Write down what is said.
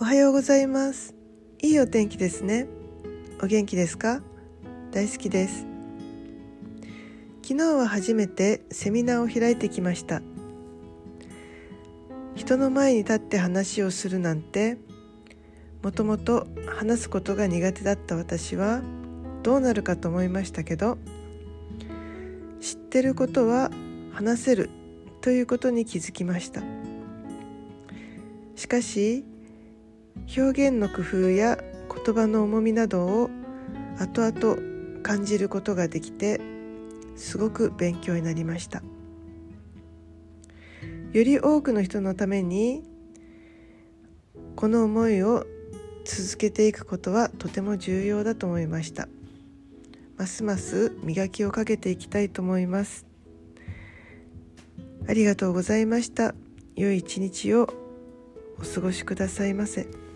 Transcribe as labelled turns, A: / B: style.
A: おはようございます。いいお天気ですね。お元気ですか？大好きです。昨日は初めてセミナーを開いてきました。人の前に立って話をするなんてもともと話すことが苦手だった私はどうなるかと思いましたけど知ってることは話せるということに気づきました。しかし表現の工夫や言葉の重みなどを後々感じることができてすごく勉強になりました。より多くの人のためにこの思いを続けていくことはとても重要だと思いました。ますます磨きをかけていきたいと思います。ありがとうございました。良い一日をお過ごしくださいませ。